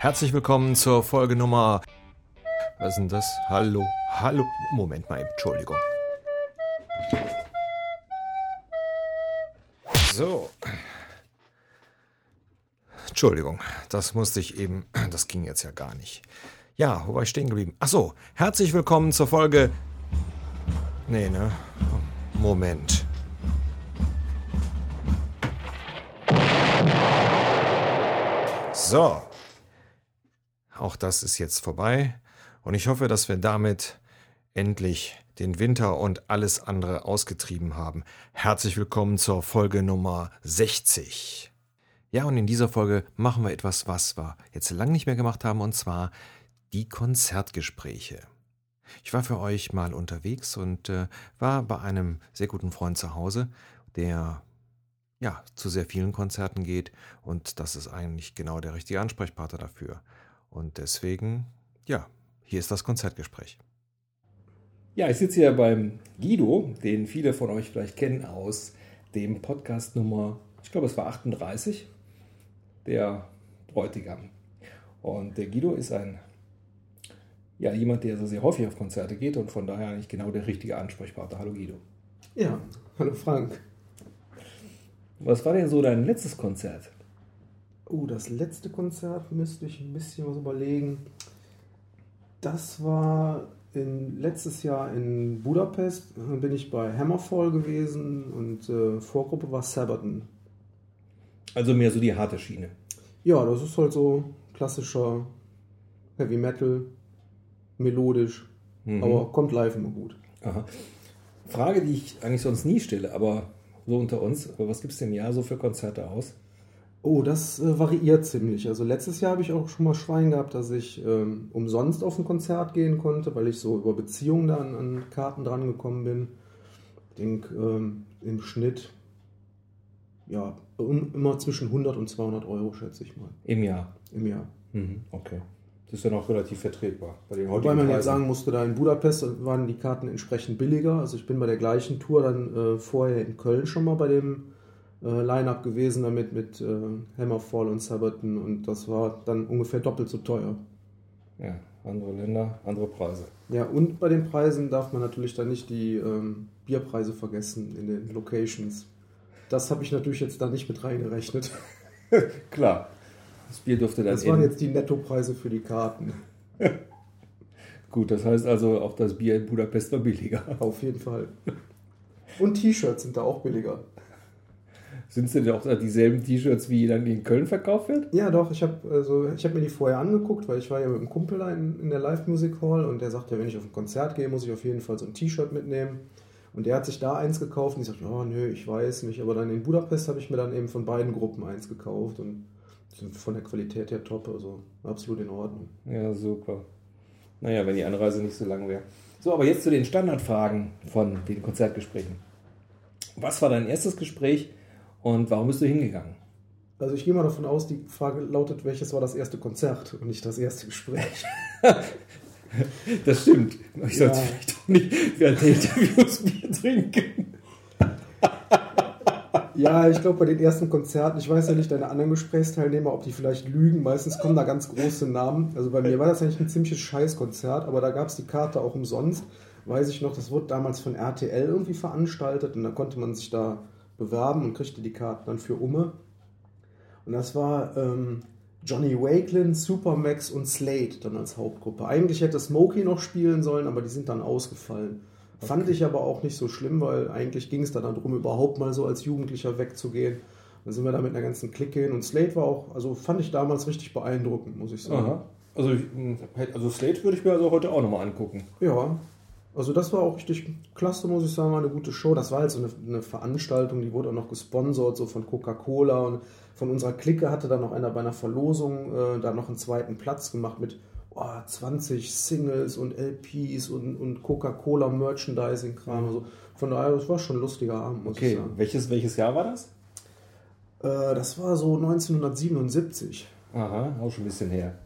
Herzlich willkommen zur Folge Nummer. Was ist denn das? Hallo, hallo. Moment mal, Entschuldigung. So. Entschuldigung, das musste ich eben. Das ging jetzt ja gar nicht. Ja, wo war ich stehen geblieben? Ach so, herzlich willkommen zur Folge. Nee, ne? Moment. So. Auch das ist jetzt vorbei. Und ich hoffe, dass wir damit endlich den Winter und alles andere ausgetrieben haben. Herzlich willkommen zur Folge Nummer 60. Ja, und in dieser Folge machen wir etwas, was wir jetzt lange nicht mehr gemacht haben, und zwar die Konzertgespräche. Ich war für euch mal unterwegs und äh, war bei einem sehr guten Freund zu Hause, der ja zu sehr vielen Konzerten geht und das ist eigentlich genau der richtige Ansprechpartner dafür. Und deswegen, ja, hier ist das Konzertgespräch. Ja, ich sitze hier beim Guido, den viele von euch vielleicht kennen aus dem Podcast Nummer, ich glaube es war 38, der Bräutigam. Und der Guido ist ein, ja, jemand, der so sehr häufig auf Konzerte geht und von daher eigentlich genau der richtige Ansprechpartner. Hallo Guido. Ja, hallo Frank. Was war denn so dein letztes Konzert? Oh, das letzte Konzert müsste ich ein bisschen was überlegen. Das war in, letztes Jahr in Budapest. Da bin ich bei Hammerfall gewesen und äh, Vorgruppe war Sabaton. Also mehr so die harte Schiene. Ja, das ist halt so klassischer Heavy Metal, melodisch, mhm. aber kommt live immer gut. Aha. Frage, die ich eigentlich sonst nie stelle, aber so unter uns, was gibt es denn im Jahr so für Konzerte aus? Oh, das äh, variiert ziemlich. Also letztes Jahr habe ich auch schon mal Schwein gehabt, dass ich ähm, umsonst auf ein Konzert gehen konnte, weil ich so über Beziehungen da an, an Karten dran gekommen bin. Ich denke, ähm, im Schnitt ja, um, immer zwischen 100 und 200 Euro, schätze ich mal. Im Jahr? Im Jahr. Mhm, okay. Das ist dann auch relativ vertretbar. Bei den Wobei man Preisen. jetzt sagen musste, da in Budapest waren die Karten entsprechend billiger. Also ich bin bei der gleichen Tour dann äh, vorher in Köln schon mal bei dem äh, Line-Up gewesen, damit mit äh, Hammerfall und Sabaton und das war dann ungefähr doppelt so teuer. Ja, andere Länder, andere Preise. Ja, und bei den Preisen darf man natürlich dann nicht die ähm, Bierpreise vergessen in den Locations. Das habe ich natürlich jetzt da nicht mit reingerechnet. Klar. Das Bier durfte dann. Das waren jetzt die Nettopreise für die Karten. Gut, das heißt also, auch das Bier in Budapest war billiger. Auf jeden Fall. Und T-Shirts sind da auch billiger. Sind es denn auch dieselben T-Shirts, wie dann in Köln verkauft wird? Ja, doch. Ich habe also, hab mir die vorher angeguckt, weil ich war ja mit einem Kumpel in, in der Live-Music Hall und der sagte, wenn ich auf ein Konzert gehe, muss ich auf jeden Fall so ein T-Shirt mitnehmen. Und der hat sich da eins gekauft und ich sagte, oh nö, ich weiß nicht. Aber dann in Budapest habe ich mir dann eben von beiden Gruppen eins gekauft und sind von der Qualität her top, also absolut in Ordnung. Ja, super. Naja, wenn die Anreise nicht so lang wäre. So, aber jetzt zu den Standardfragen von den Konzertgesprächen. Was war dein erstes Gespräch und warum bist du hingegangen? Also ich gehe mal davon aus, die Frage lautet, welches war das erste Konzert und nicht das erste Gespräch. das stimmt. Ich sollte ja. vielleicht auch nicht während der Interviews Bier trinken. Ja, ich glaube bei den ersten Konzerten, ich weiß ja nicht, deine anderen Gesprächsteilnehmer, ob die vielleicht lügen. Meistens kommen da ganz große Namen. Also bei mir war das eigentlich ein ziemliches Scheißkonzert, aber da gab es die Karte auch umsonst. Weiß ich noch, das wurde damals von RTL irgendwie veranstaltet und da konnte man sich da bewerben und kriegte die Karten dann für Umme. Und das war ähm, Johnny Wakelin, Supermax und Slade dann als Hauptgruppe. Eigentlich hätte Smokey noch spielen sollen, aber die sind dann ausgefallen. Okay. Fand ich aber auch nicht so schlimm, weil eigentlich ging es dann darum, überhaupt mal so als Jugendlicher wegzugehen. Dann sind wir da mit einer ganzen Clique hin und Slade war auch, also fand ich damals richtig beeindruckend, muss ich sagen. Aha. Also, also Slade würde ich mir also heute auch nochmal angucken. Ja, also das war auch richtig klasse, muss ich sagen, war eine gute Show. Das war halt so eine, eine Veranstaltung, die wurde auch noch gesponsert, so von Coca-Cola und von unserer Clique hatte dann noch einer bei einer Verlosung äh, da noch einen zweiten Platz gemacht mit oh, 20 Singles und LPs und, und Coca-Cola Merchandising-Kram. Also von daher, das war schon ein lustiger Abend, muss okay. ich sagen. Welches, welches Jahr war das? Äh, das war so 1977. Aha, auch schon ein bisschen her.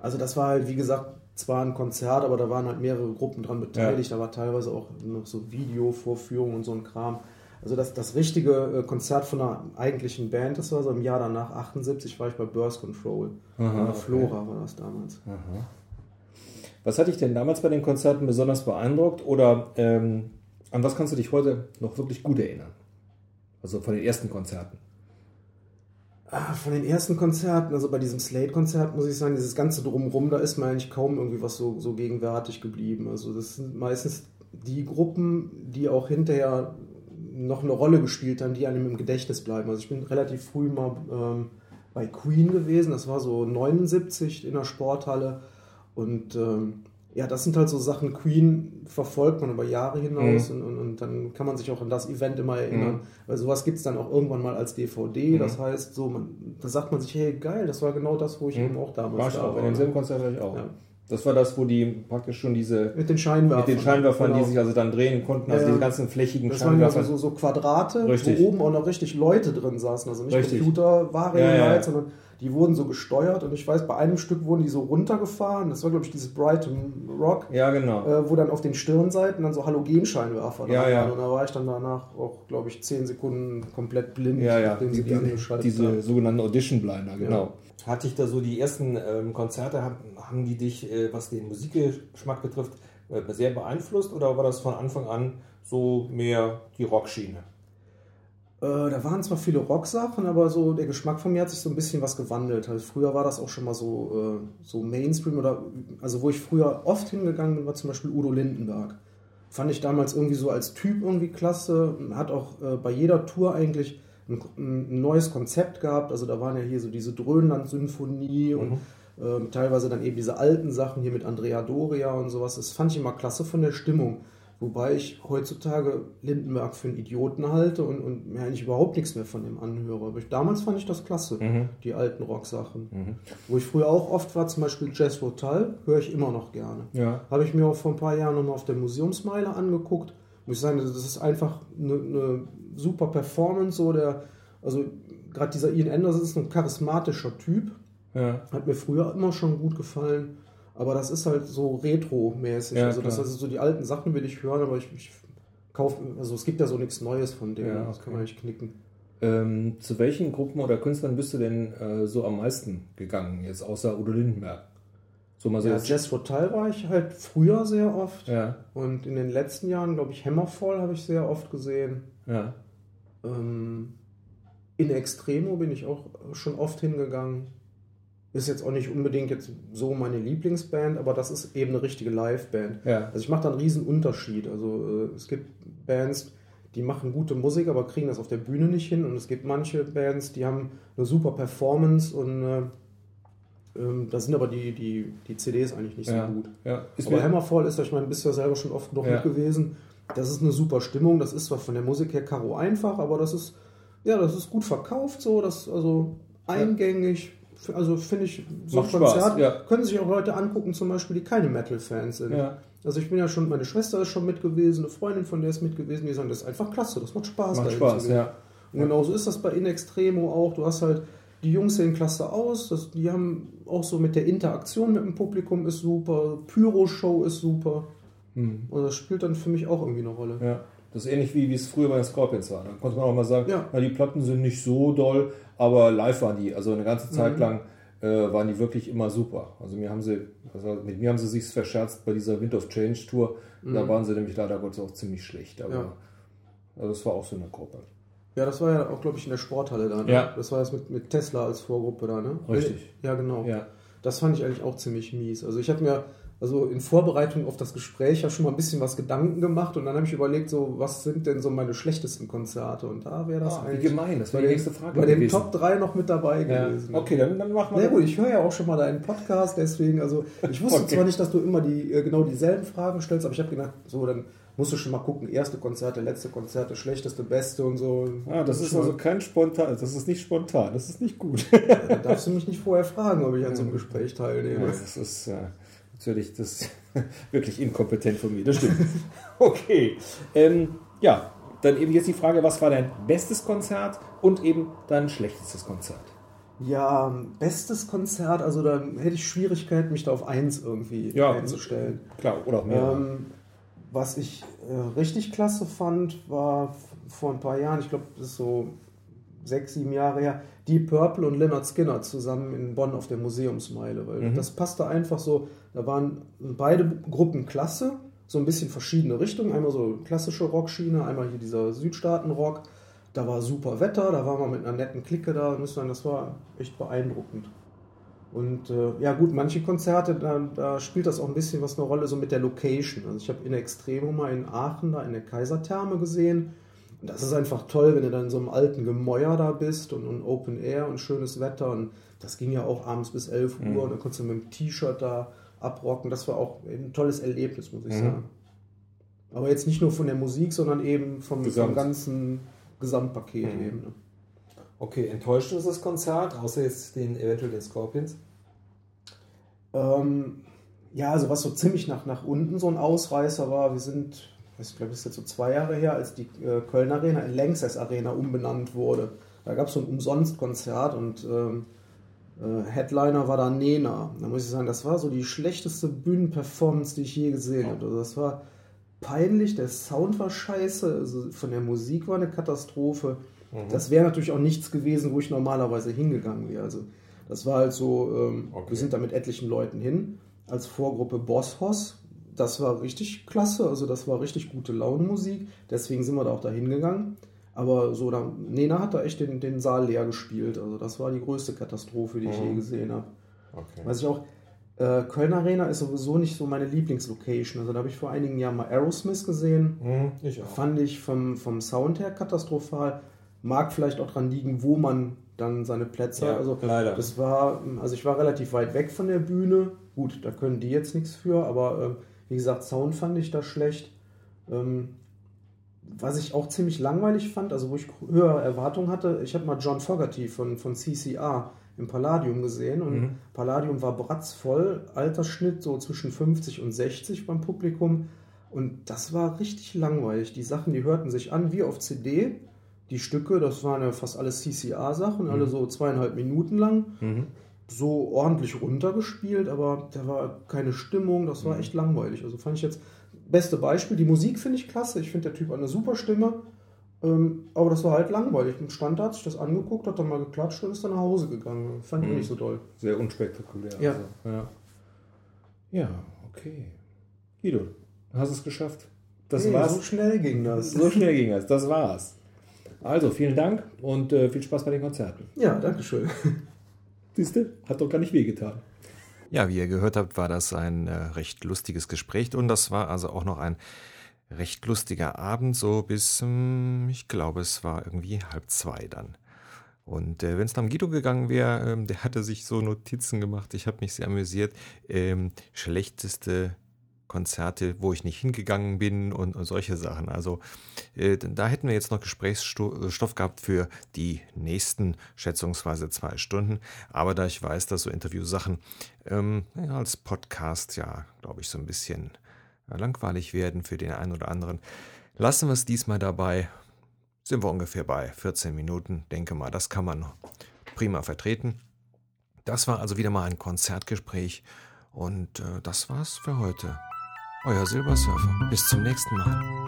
Also das war halt, wie gesagt, zwar ein Konzert, aber da waren halt mehrere Gruppen dran beteiligt. Ja. Da war teilweise auch noch so Videovorführungen und so ein Kram. Also das, das richtige äh, Konzert von einer eigentlichen Band, das war so im Jahr danach, 78, war ich bei Birth Control. Aha, Äh, okay. Flora war das damals. Was hat dich denn damals bei den Konzerten besonders beeindruckt oder ähm, an was kannst du dich heute noch wirklich gut erinnern? Also von den ersten Konzerten. Ah, von den ersten Konzerten, also bei diesem Slate-Konzert muss ich sagen, dieses ganze Drumrum, da ist mir eigentlich kaum irgendwie was so, so gegenwärtig geblieben. Also das sind meistens die Gruppen, die auch hinterher noch eine Rolle gespielt haben, die einem im Gedächtnis bleiben. Also ich bin relativ früh mal ähm, bei Queen gewesen, das war so 79 in der Sporthalle und ähm, ja, das sind halt so Sachen, Queen verfolgt man über Jahre hinaus und, und, und dann kann man sich auch an das Event immer erinnern. Mhm. Weil sowas gibt es dann auch irgendwann mal als DVD. Das heißt, so, man, da sagt man sich, hey, geil, das war genau das, wo ich eben auch damals War ich da auch. war. In demselben Konzert war ich auch. Ja. Das war das, wo die praktisch schon diese Mit den Scheinwerfern. mit den Scheinwerfern, Genau. die sich also dann drehen konnten, also Ja. diese ganzen flächigen Das waren ja so, Scheinwerfer. so, so Quadrate, Richtig. wo oben auch noch richtig Leute drin saßen. Also nicht Richtig. Computerware, Ja, ja. sondern die wurden so gesteuert. Und ich weiß, bei einem Stück wurden die so runtergefahren. Das war, glaube ich, dieses Brighton Rock. Ja, genau. äh, wo dann auf den Stirnseiten dann so Halogenscheinwerfer Ja, ja. waren. Und da war ich dann danach auch, glaube ich, zehn Sekunden komplett blind, Ja, ja, nachdem sie die, angeschaltet diese haben. sogenannten Audition Blinder, genau. Hatte ich da so die ersten ähm, Konzerte, haben, haben die dich, äh, was den Musikgeschmack betrifft, äh, sehr beeinflusst oder war das von Anfang an so mehr die Rockschiene? Äh, da waren zwar viele Rocksachen, aber so der Geschmack von mir hat sich so ein bisschen was gewandelt. Also früher war das auch schon mal so, äh, so Mainstream oder also wo ich früher oft hingegangen bin, war zum Beispiel Udo Lindenberg. Fand ich damals irgendwie so als Typ irgendwie klasse. Hat auch äh, bei jeder Tour eigentlich ein, ein neues Konzept gehabt. Also da waren ja hier so diese Dröhnland-Symphonie und ähm, teilweise dann eben diese alten Sachen hier mit Andrea Doria und sowas. Das fand ich immer klasse von der Stimmung. Wobei ich heutzutage Lindenberg für einen Idioten halte und, und mir eigentlich überhaupt nichts mehr von dem anhöre. Aber ich, damals fand ich das klasse, die alten Rocksachen. Wo ich früher auch oft war, zum Beispiel Jazz Rotal, höre ich immer noch gerne. Ja. Habe ich mir auch vor ein paar Jahren nochmal auf der Museumsmeile angeguckt. Muss ich sagen, das ist einfach eine, eine super Performance. So der, also gerade dieser Ian Anderson ist ein charismatischer Typ. Ja. Hat mir früher immer schon gut gefallen. Aber das ist halt so retro-mäßig. Ja, also das ist so die alten Sachen will ich hören, aber ich, ich kaufe, also es gibt ja so nichts Neues von dem. Ja, Das okay. kann man nicht knicken. Ähm, zu welchen Gruppen oder Künstlern bist du denn äh, so am meisten gegangen, jetzt außer Udo Lindenberg? So mal so Ja, Jazz Rotal war ich halt früher sehr oft. ja, Und in den letzten Jahren, glaube ich, Hammerfall habe ich sehr oft gesehen. ja. Ähm, in Extremo bin ich auch schon oft hingegangen. Ist jetzt auch nicht unbedingt jetzt so meine Lieblingsband, aber das ist eben eine richtige Liveband. Ja. Also ich mache da einen riesen Unterschied. Also äh, es gibt Bands, die machen gute Musik, aber kriegen das auf der Bühne nicht hin. Und es gibt manche Bands, die haben eine super Performance und äh, da sind aber die, die, die CDs eigentlich nicht ja. so gut. ja. Ist Aber Hammerfall ist, ich meine, bist ja selber schon oft genug Ja. mit gewesen. Das ist eine super Stimmung. Das ist zwar von der Musik her karo einfach, aber das ist, ja, das ist gut verkauft so. Das also eingängig. Also finde ich, so Macht ein Konzert ja. können sich auch Leute angucken, zum Beispiel, die keine Metal-Fans sind. Also ich bin ja schon, meine Schwester ist schon mit gewesen, eine Freundin von der ist mit gewesen, die sagen, das ist einfach klasse, das macht Spaß. macht Spaß, ja. Und genauso ist das bei In Extremo auch. Du hast halt, die Jungs sehen klasse aus. Das, die haben auch so mit der Interaktion mit dem Publikum ist super. Pyro-Show ist super. Und das spielt dann für mich auch irgendwie eine Rolle. Ja, das ist ähnlich wie, wie es früher bei den Scorpions war. Da konnte man auch mal sagen, Ja. na, die Platten sind nicht so doll, aber live waren die, also eine ganze Zeit Mhm. lang äh, waren die wirklich immer super. Also mir haben sie, also mit mir haben sie sich verscherzt bei dieser Wind of Change Tour. Da waren sie nämlich leider Gottes auch ziemlich schlecht. Aber Mhm. Ja. also das war auch so eine Gruppe. Ja, das war ja auch, glaube ich, in der Sporthalle da. Ne? Ja. Das war das mit, mit Tesla als Vorgruppe da, ne? Richtig. Ja, genau. Ja. Das fand ich eigentlich auch ziemlich mies. Also ich habe mir also in Vorbereitung auf das Gespräch ja schon mal ein bisschen was Gedanken gemacht und dann habe ich überlegt, so was sind denn so meine schlechtesten Konzerte und da wäre das Ah, wie eigentlich gemein, das wäre die nächste Frage bei den. Top 3 noch mit dabei Ja. gewesen. Okay, dann, dann machen wir Na gut, ich höre ja auch schon mal deinen Podcast, deswegen, also ich wusste Okay. zwar nicht, dass du immer die äh, genau dieselben Fragen stellst, aber ich habe gedacht, so, dann musst du schon mal gucken, erste Konzerte, letzte Konzerte, schlechteste, beste und so. Ah, das ist schon also kein spontan, das ist nicht spontan, das ist nicht gut. da darfst du mich nicht vorher fragen, ob ich an so einem Gespräch Ja, teilnehme. das ist äh, natürlich das ist wirklich inkompetent von mir, das stimmt. okay. Ähm, ja, dann eben jetzt die Frage, was war dein bestes Konzert und eben dein schlechtestes Konzert? Ja, bestes Konzert, also dann hätte ich Schwierigkeiten, mich da auf eins irgendwie Ja. einzustellen. Klar, oder auch mehr. Ähm, was ich äh, richtig klasse fand, war vor ein paar Jahren, ich glaube, das ist so sechs, sieben Jahre her, Deep Purple und Leonard Skinner zusammen in Bonn auf der Museumsmeile. Weil mhm. das passte einfach so, da waren beide Gruppen klasse, so ein bisschen verschiedene Richtungen. Einmal so klassische Rockschiene, einmal hier dieser Südstaaten-Rock. Da war super Wetter, da waren wir mit einer netten Clique da. Das war echt beeindruckend. Und äh, ja gut, manche Konzerte, da, da, spielt das auch ein bisschen was eine Rolle, so mit der Location. Also ich habe in Extremo mal in Aachen da in der Kaisertherme gesehen. Und das ist einfach toll, wenn du dann in so einem alten Gemäuer da bist und, und Open Air und schönes Wetter. Und das ging ja auch abends bis 11 Uhr mhm. und dann konntest du mit dem T-Shirt da abrocken. Das war auch ein tolles Erlebnis, muss ich mhm. sagen. Aber jetzt nicht nur von der Musik, sondern eben vom, vom ganzen Gesamtpaket mhm. eben. Ne? Okay, enttäuscht ist das Konzert, außer jetzt den eventuell den Scorpions? Ähm, ja, also was so ziemlich nach, nach unten so ein Ausreißer war, wir sind, ich glaube, das ist jetzt so zwei Jahre her, als die äh, Köln Arena in Lanxess Arena umbenannt wurde. Da gab es so ein Umsonstkonzert und ähm, äh, Headliner war da Nena. Da muss ich sagen, das war so die schlechteste Bühnenperformance, die ich je gesehen habe. Also das war peinlich, der Sound war scheiße, also von der Musik war eine Katastrophe. Mhm. Das wäre natürlich auch nichts gewesen, wo ich normalerweise hingegangen wäre. Also das war halt so, ähm, okay. wir sind da mit etlichen Leuten hin, als Vorgruppe Boss Hoss. Das war richtig klasse, also das war richtig gute Launenmusik, deswegen sind wir da auch da hingegangen. Aber so, da, Nena hat da echt den, den Saal leer gespielt. Also das war die größte Katastrophe, die ich je mhm. gesehen habe. Okay. Was ich auch, äh, Köln Arena ist sowieso nicht so meine Lieblingslocation. Also da habe ich vor einigen Jahren mal Aerosmith gesehen. Mhm, ich auch. Fand ich vom, vom Sound her katastrophal. Mag vielleicht auch dran liegen, wo man dann seine Plätze ja, Also leider. das war, also ich war relativ weit weg von der Bühne. Gut, da können die jetzt nichts für, aber äh, wie gesagt, Sound fand ich da schlecht. Ähm, was ich auch ziemlich langweilig fand, also wo ich höhere Erwartungen hatte, ich habe mal John Fogerty von, von CCR im Palladium gesehen und mhm. Palladium war bratzvoll, Altersschnitt so zwischen 50 und 60 beim Publikum und das war richtig langweilig. Die Sachen, die hörten sich an wie auf CD die Stücke, das waren ja fast alles CCA-Sachen, mhm. alle so zweieinhalb Minuten lang. Mhm. So ordentlich runtergespielt, aber da war keine Stimmung, das war mhm. echt langweilig. Also fand ich jetzt, beste Beispiel, die Musik finde ich klasse, ich finde der Typ eine super Stimme, ähm, aber das war halt langweilig. Im Stand hat sich das angeguckt, hat dann mal geklatscht und ist dann nach Hause gegangen. Fand ich mhm. nicht so toll. Sehr unspektakulär. Ja. Also, ja. ja, okay. Guido, hast es geschafft. Das hey, war's. So schnell ging das. So schnell ging das. Das war's. Also, vielen Dank und äh, viel Spaß bei den Konzerten. Ja, danke schön. Siehst du, hat doch gar nicht wehgetan. Ja, wie ihr gehört habt, war das ein äh, recht lustiges Gespräch und das war also auch noch ein recht lustiger Abend, so bis, ähm, ich glaube, es war irgendwie halb zwei dann. Und äh, wenn es nach Guido gegangen wäre, ähm, der hatte sich so Notizen gemacht, ich habe mich sehr amüsiert. Ähm, schlechteste Konzerte, wo ich nicht hingegangen bin und, und solche Sachen. Also äh, da hätten wir jetzt noch Gesprächsstoff gehabt für die nächsten schätzungsweise zwei Stunden. Aber da ich weiß, dass so Interviewsachen ähm, ja, als Podcast ja, glaube ich, so ein bisschen äh, langweilig werden für den einen oder anderen, lassen wir es diesmal dabei. Sind wir ungefähr bei 14 Minuten. Denke mal, das kann man prima vertreten. Das war also wieder mal ein Konzertgespräch und äh, das war's für heute euer Silbersurfer. Bis zum nächsten Mal.